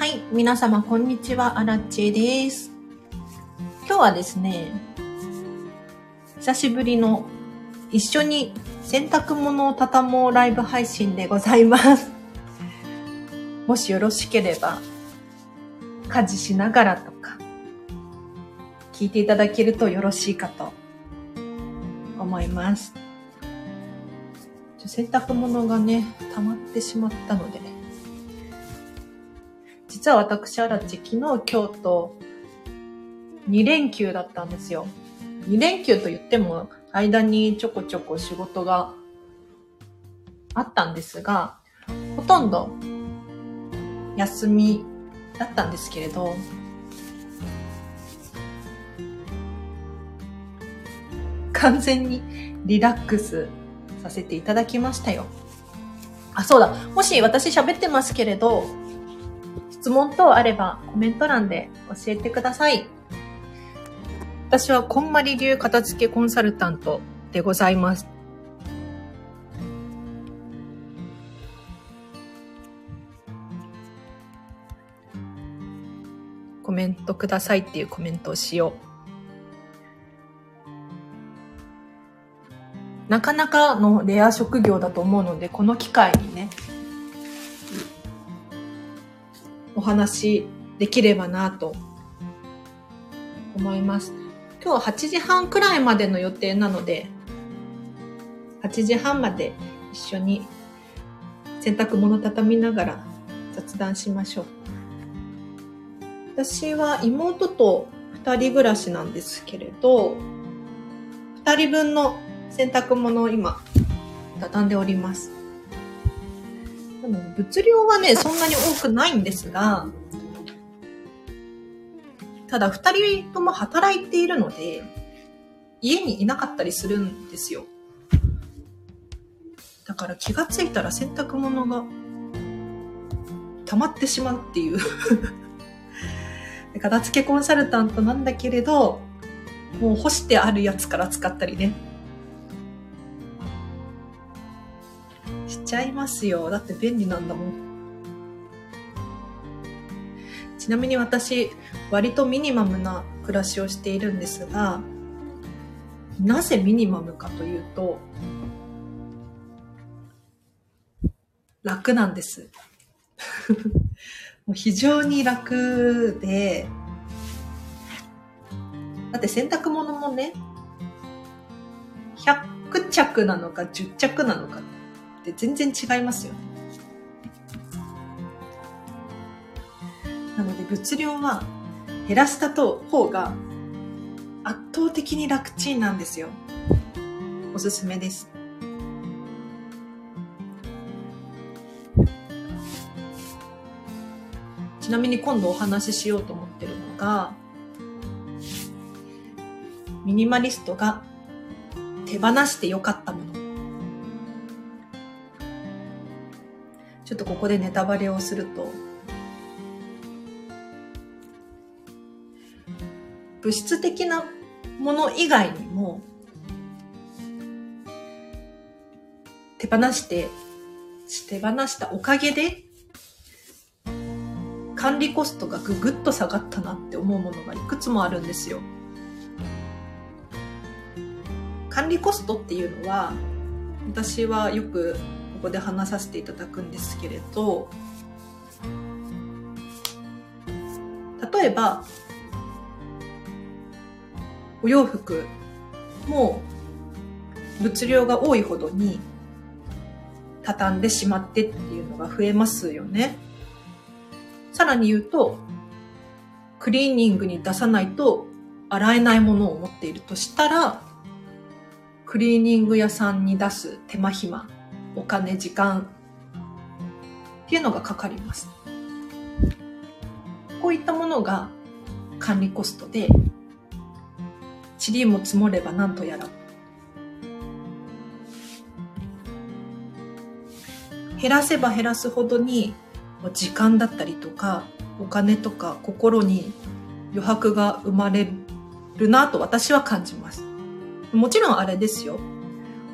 はい、皆様こんにちは、アラッチェです。今日はですね、久しぶりの一緒に洗濯物を畳もうライブ配信でございます。もしよろしければ、家事しながらとか、聞いていただけるとよろしいかと思います。洗濯物がね、溜まってしまったので、実は私、アラチ、昨日、今日と2連休だったんですよ。2連休と言っても、間にちょこちょこ仕事があったんですが、ほとんど休みだったんですけれど、完全にリラックスさせていただきましたよ。あ、そうだ。もし私喋ってますけれど、質問等あればコメント欄で教えてください。私はこんまり流片付けコンサルタントでございます。コメントくださいっていうコメントをしよう。なかなかのレア職業だと思うので、この機会にね、お話できればなと思います。今日は8時半くらいまでの予定なので、8時半まで一緒に洗濯物畳みながら雑談しましょう。私は妹と2人暮らしなんですけれど、2人分の洗濯物を今畳んでおります。物量はね、そんなに多くないんですが、ただ二人とも働いているので、家にいなかったりするんですよ。だから気がついたら洗濯物が溜まってしまうっていう。片付けコンサルタントなんだけれど、もう干してあるやつから使ったりね。ちゃいますよ。だって便利なんだもん。ちなみに私、割とミニマムな暮らしをしているんですが、なぜミニマムかというと、楽なんです。もう非常に楽で、だって洗濯物もね、100着なのか10着なのかって全然違いますよね。なので物量は減らした方が圧倒的に楽ちんなんですよ。おすすめです。ちなみに今度お話ししようと思ってるのが、ミニマリストが手放してよかったもの。ちょっとここでネタバレをすると、物質的なもの以外にも、手放して、手放したおかげで、管理コストがぐぐっと下がったなって思うものがいくつもあるんですよ。管理コストっていうのは、私はよくここで話させていただくんですけれど、例えば、お洋服も物量が多いほどに畳んでしまってっていうのが増えますよね。さらに言うと、クリーニングに出さないと洗えないものを持っているとしたら、クリーニング屋さんに出す手間暇、お金、時間っていうのがかかります。こういったものが管理コストで、塵も積もればなんとやら。減らせば減らすほどに、時間だったりとか、お金とか心に余白が生まれるなと私は感じます。もちろんあれですよ。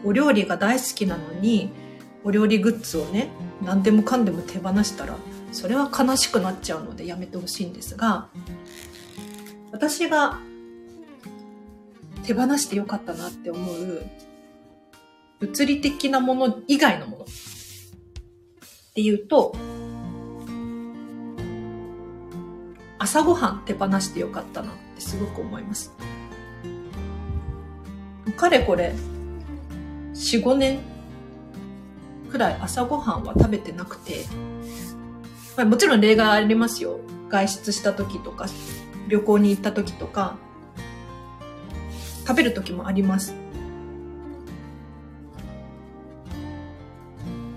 お料理が大好きなのに、お料理グッズをね、何でもかんでも手放したら、それは悲しくなっちゃうのでやめてほしいんですが、私が手放してよかったなって思う物理的なもの以外のものっていうと、朝ごはん手放してよかったなってすごく思います。かれこれ、4、5年くらい朝ごはんは食べてなくて、まあ、もちろん例外ありますよ。外出した時とか、旅行に行った時とか、食べる時もあります。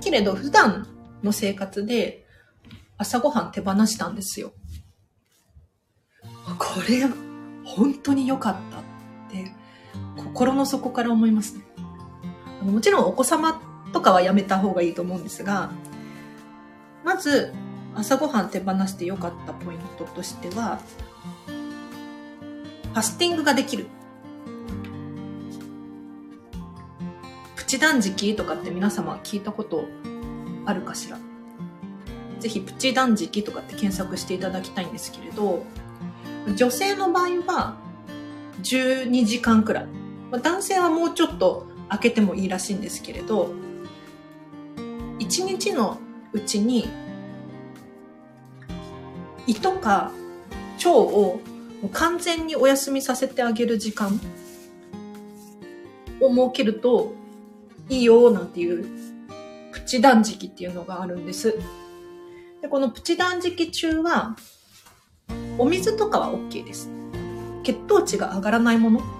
けれど、普段の生活で朝ごはん手放したんですよ。これ、本当に良かったって、心の底から思いますね。もちろんお子様とかはやめた方がいいと思うんですが、まず、朝ごはん手放して良かったポイントとしては、ファスティングができる。プチ断食とかって皆様聞いたことあるかしら？ぜひプチ断食とかって検索していただきたいんですけれど、女性の場合は12時間くらい。男性はもうちょっと開けてもいいらしいんですけれど、1日のうちに胃とか腸を完全にお休みさせてあげる時間を設けるといいよなんていうプチ断食っていうのがあるんです。で、このプチ断食中はお水とかは OK です。血糖値が上がらないもの。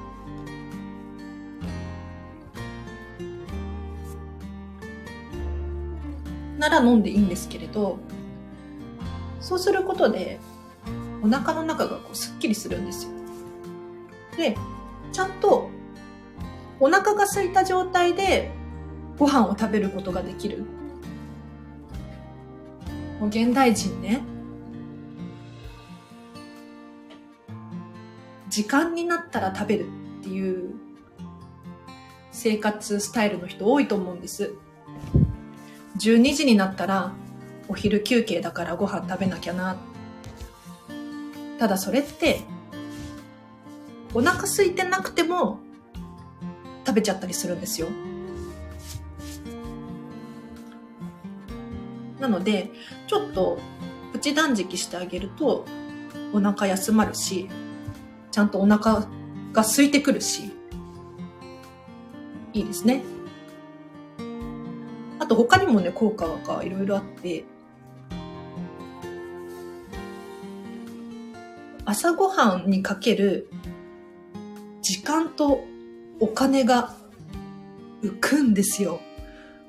なら飲んでいいんですけれど、そうすることで、お腹の中がこうすっきりするんですよ。で、ちゃんとお腹が空いた状態でご飯を食べることができる。もう現代人ね、時間になったら食べるっていう生活スタイルの人多いと思うんです。12時になったらお昼休憩だからご飯食べなきゃな。ただそれってお腹空いてなくても食べちゃったりするんですよ。なので、ちょっとプチ断食してあげるとお腹休まるし、ちゃんとお腹が空いてくるし、いいですね。と他にもね、効果がいろいろあって、朝ごはんにかける時間とお金が浮くんですよ。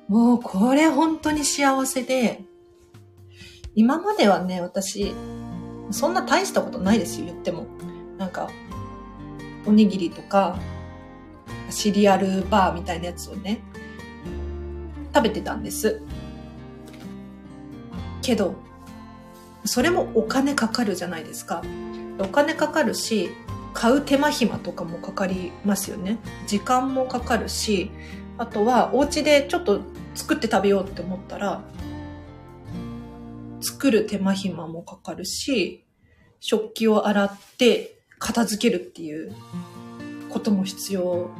もうこれ本当に幸せで、今まではね、私、そんな大したことないですよ、言っても。なんか、おにぎりとか、シリアルバーみたいなやつをね、食べてたんです。けど、それもお金かかるじゃないですか。お金かかるし、買う手間暇とかもかかりますよね。時間もかかるし、あとはお家でちょっと作って食べようって思ったら、作る手間暇もかかるし、食器を洗って片付けるっていうことも必要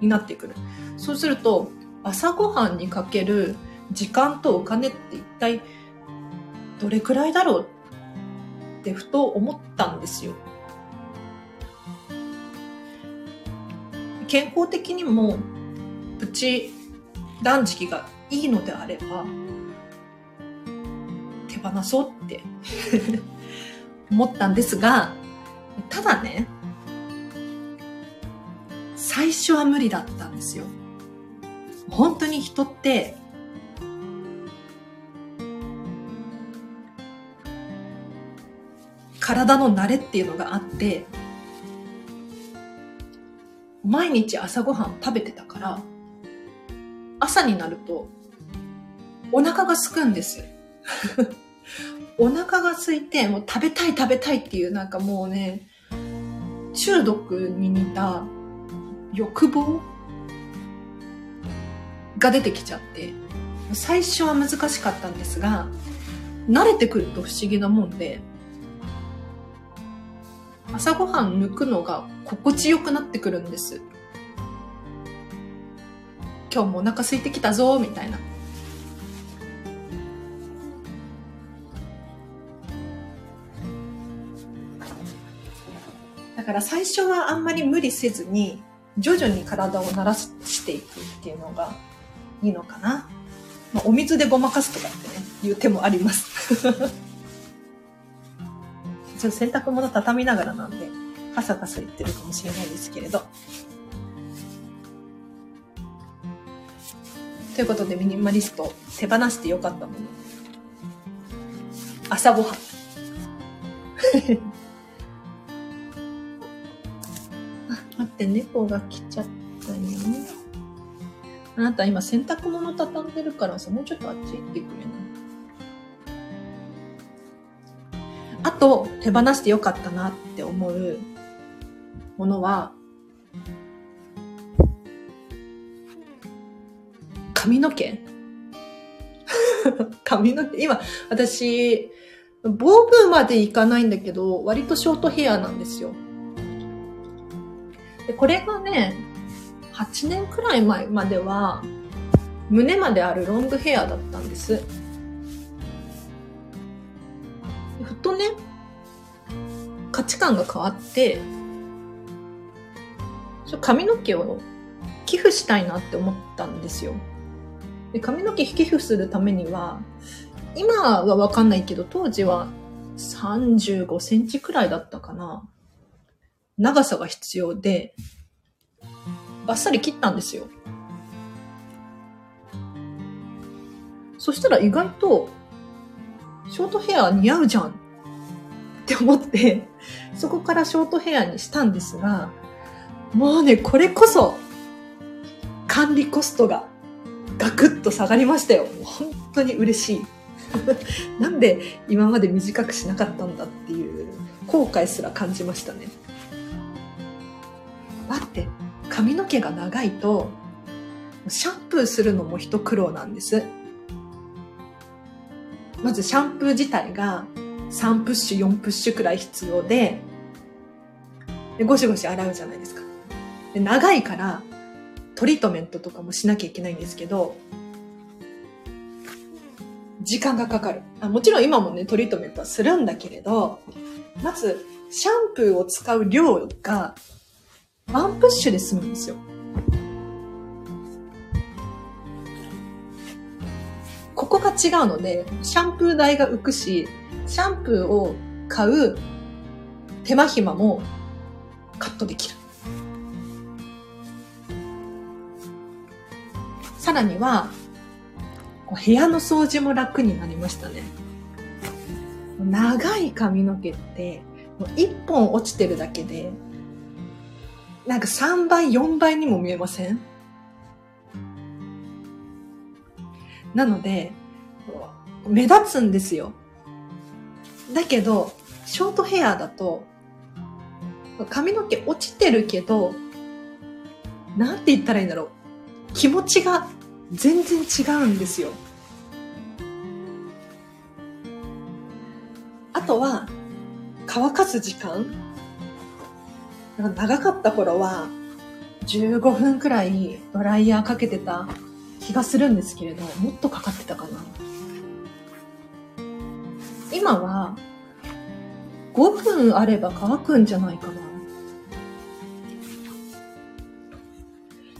になってくる。そうすると、朝ごはんにかける時間とお金って一体どれくらいだろうってふと思ったんですよ。健康的にもプチ断食がいいのであれば手放そうって 思ったんですが、ただね、最初は無理だったんですよ。本当に人って、体の慣れっていうのがあって、毎日朝ごはん食べてたから、朝になるとお腹が空くんです。お腹が空いて、もう食べたい食べたいっていうなんかもうね、中毒に似た欲望が出てきちゃって、最初は難しかったんですが、慣れてくると不思議なもんで、朝ごはん抜くのが心地よくなってくるんです。今日もお腹空いてきたぞ、みたいな。だから最初はあんまり無理せずに、徐々に体を慣らしていくっていうのがいいのかな？まあ、お水でごまかすとかってね、いう手もあります。ちょっと洗濯物畳みながらなんで、カサカサ言ってるかもしれないですけれど。ということで、ミニマリスト、手放してよかったもの。朝ごはん。あ、待って、猫が来ちゃったよ。あなた今洗濯物畳んでるからさ、もうちょっとあっち行ってくれない？あと、手放してよかったなって思うものは、髪の毛 髪の毛今、私、ボブまでいかないんだけど、割とショートヘアなんですよ。で、これがね、8年くらい前までは、胸まであるロングヘアだったんです。ふとね、価値観が変わって、髪の毛を寄付したいなって思ったんですよ。で髪の毛寄付するためには、今はわかんないけど、当時は35センチくらいだったかな。長さが必要で、バッサリ切ったんですよ。そしたら意外と、ショートヘア似合うじゃんって思って、そこからショートヘアにしたんですが、もうね、これこそ、管理コストがガクッと下がりましたよ。本当に嬉しい。なんで今まで短くしなかったんだっていう後悔すら感じましたね。待って、髪の毛が長いと、シャンプーするのも一苦労なんです。まずシャンプー自体が3プッシュ、4プッシュくらい必要で、でゴシゴシ洗うじゃないですか。で長いから、トリートメントとかもしなきゃいけないんですけど、時間がかかるあ。もちろん今もね、トリートメントはするんだけれど、まず、シャンプーを使う量がワンプッシュで済むんですよ。ここが違うので、シャンプー代が浮くし、シャンプーを買う手間暇もカットできる。さらには、部屋の掃除も楽になりましたね。長い髪の毛って、もう一本落ちてるだけで、なんか3倍、4倍にも見えません？なので、目立つんですよ。だけど、ショートヘアだと、髪の毛落ちてるけど、なんて言ったらいいんだろう。気持ちが全然違うんですよ。あとは、乾かす時間長かった頃は、15分くらいドライヤーかけてた気がするんですけれど、もっとかかってたかな。今は、5分あれば乾くんじゃないかな。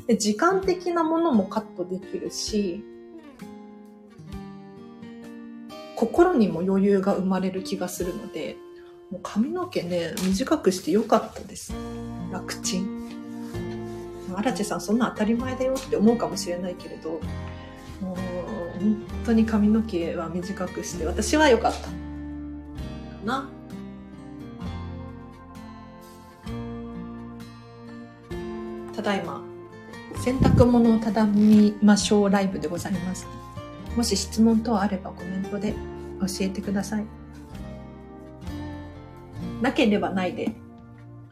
で時間的なものもカットできるし、心にも余裕が生まれる気がするので、もう髪の毛ね、短くしてよかったです。楽ちん。アラチェさんそんな当たり前だよって思うかもしれないけれど、もう本当に髪の毛は短くして私は良かった。かな。ただいま、洗濯物を畳みましょうライブでございます。もし質問等あればコメントで教えてください。なければないで、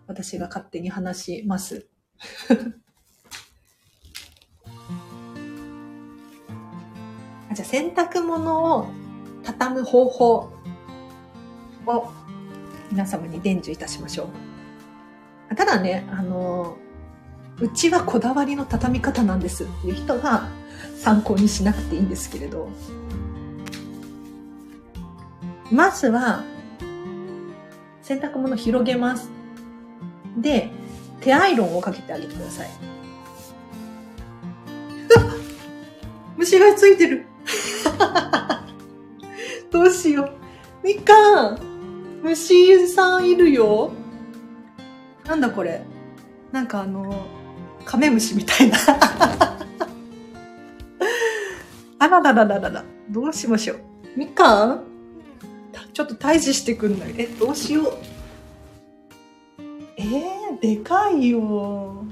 私が勝手に話します。あじゃあ洗濯物を畳む方法を皆様に伝授いたしましょう。ただね、あの、うちはこだわりの畳み方なんですっていう人は参考にしなくていいんですけれど、まずは、洗濯物広げます。で、手アイロンをかけてあげてください。虫がついてる。どうしよう。みかん虫さんいるよ。なんだこれ。なんかあの、カメムシみたいな。あらららららら。どうしましょう。みかんちょっと退治してくんない？え、どうしよう？えー、でかいよ。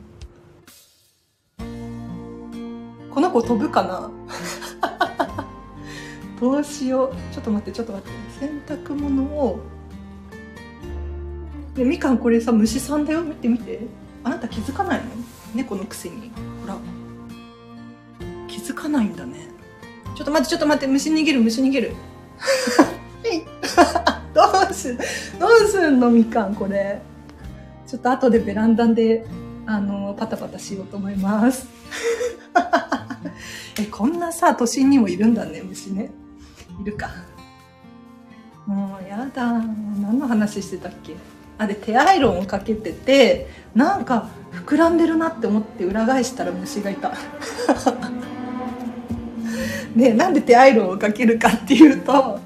この子飛ぶかな？どうしよう？ちょっと待って、ちょっと待って。洗濯物を。ね、みかんこれさ、虫さんだよ？見て見て。あなた気づかないの？猫のくせに。ほら。気づかないんだね。ちょっと待って、ちょっと待って。虫逃げる、虫逃げる。どうす、どうすんのみかん、これ。ちょっと後でベランダで、あの、パタパタしようと思います。え、こんなさ、都心にもいるんだね、虫ね。いるか。もう、やだ。何の話してたっけ？あ、で、手アイロンをかけてて、なんか、膨らんでるなって思って裏返したら虫がいた。で、なんで手アイロンをかけるかっていうと、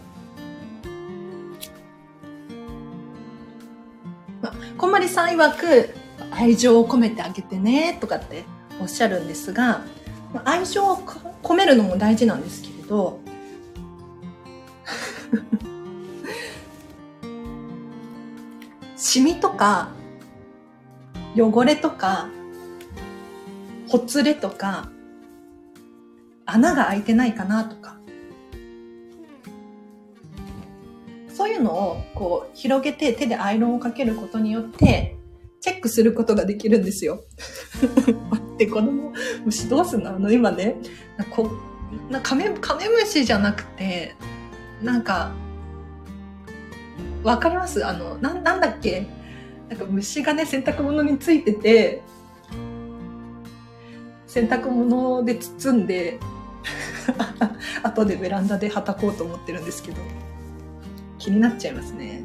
こんまりさん曰く、愛情を込めてあげてね、とかっておっしゃるんですが、愛情を込めるのも大事なんですけれど、シミとか、汚れとか、ほつれとか、穴が開いてないかなとか、うのをこう広げて手でアイロンをかけることによってチェックすることができるんですよ。待って、この虫どうすんの？あの今ね、こなカメ、カメムシじゃなくて、なんか、わかります？あの、な、なんだっけ？なんか虫がね、洗濯物についてて、洗濯物で包んで、後でベランダではたこうと思ってるんですけど。気になっちゃいますね。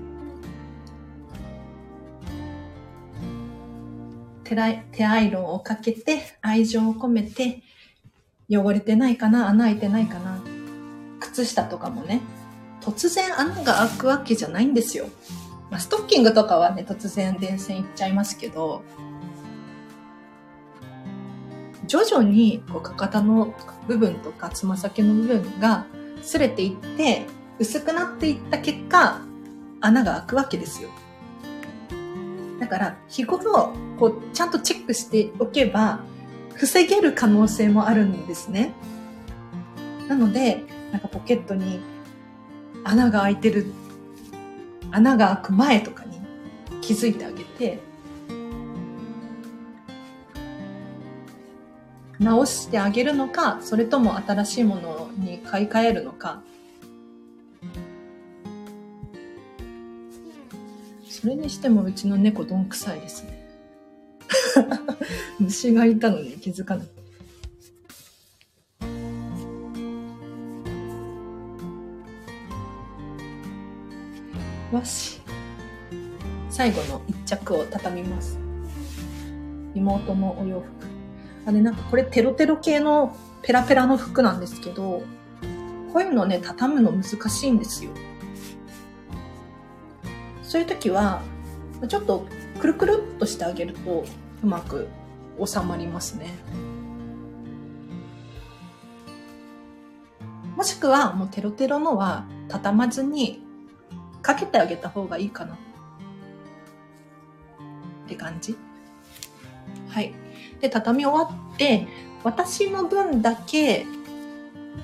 手手アイロンをかけて、愛情を込めて、汚れてないかな穴開いてないかな靴下とかもね、突然穴が開くわけじゃないんですよ。まあ、ストッキングとかはね、突然電線いっちゃいますけど、徐々にこうかかとの部分とかつま先の部分が擦れていって薄くなっていった結果、穴が開くわけですよ。だから、日頃、こう、ちゃんとチェックしておけば、防げる可能性もあるんですね。なので、なんかポケットに穴が開いてる、穴が開く前とかに気づいてあげて、直してあげるのか、それとも新しいものに買い替えるのか、それにしてもうちの猫どんくさいですね。虫がいたのに気づかない。よし。最後の一着を畳みます。妹のお洋服。あれなんかこれテロテロ系のペラペラの服なんですけど、こういうのね、畳むの難しいんですよ。そういう時は、ちょっとくるくるっとしてあげるとうまく収まりますね。もしくはもうテロテロのは畳まずにかけてあげた方がいいかな。って感じ。はい。で、畳み終わって、私の分だけ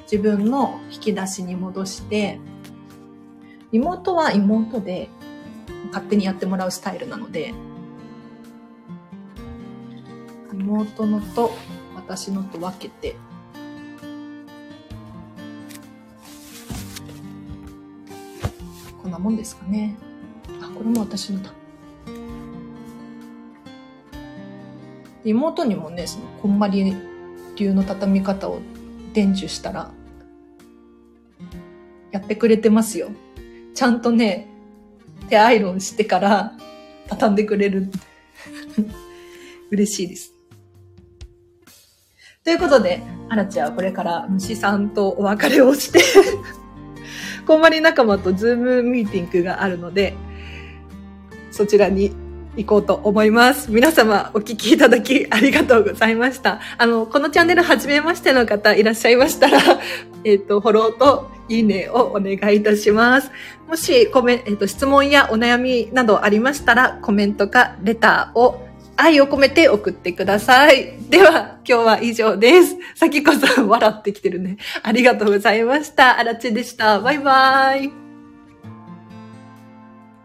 自分の引き出しに戻して、妹は妹で勝手にやってもらうスタイルなので、妹のと私のと分けて、こんなもんですかね。あ、これも私のだ。妹にもね、その、こんまり流の畳み方を伝授したら、やってくれてますよ。ちゃんとね、手アイロンしてから畳んでくれる。嬉しいです。ということで、アラチはこれから虫さんとお別れをして こんまり仲間とズームミーティングがあるので、そちらに行こうと思います。皆様お聞きいただきありがとうございました。あの、このチャンネル初めましての方いらっしゃいましたら、えっ、ー、と、フォローといいねをお願いいたします。もし、コメ、えっ、ー、と、質問やお悩みなどありましたら、コメントかレターを愛を込めて送ってください。では、今日は以上です。さきこさん笑ってきてるね。ありがとうございました。あらちでした。バイバーイ。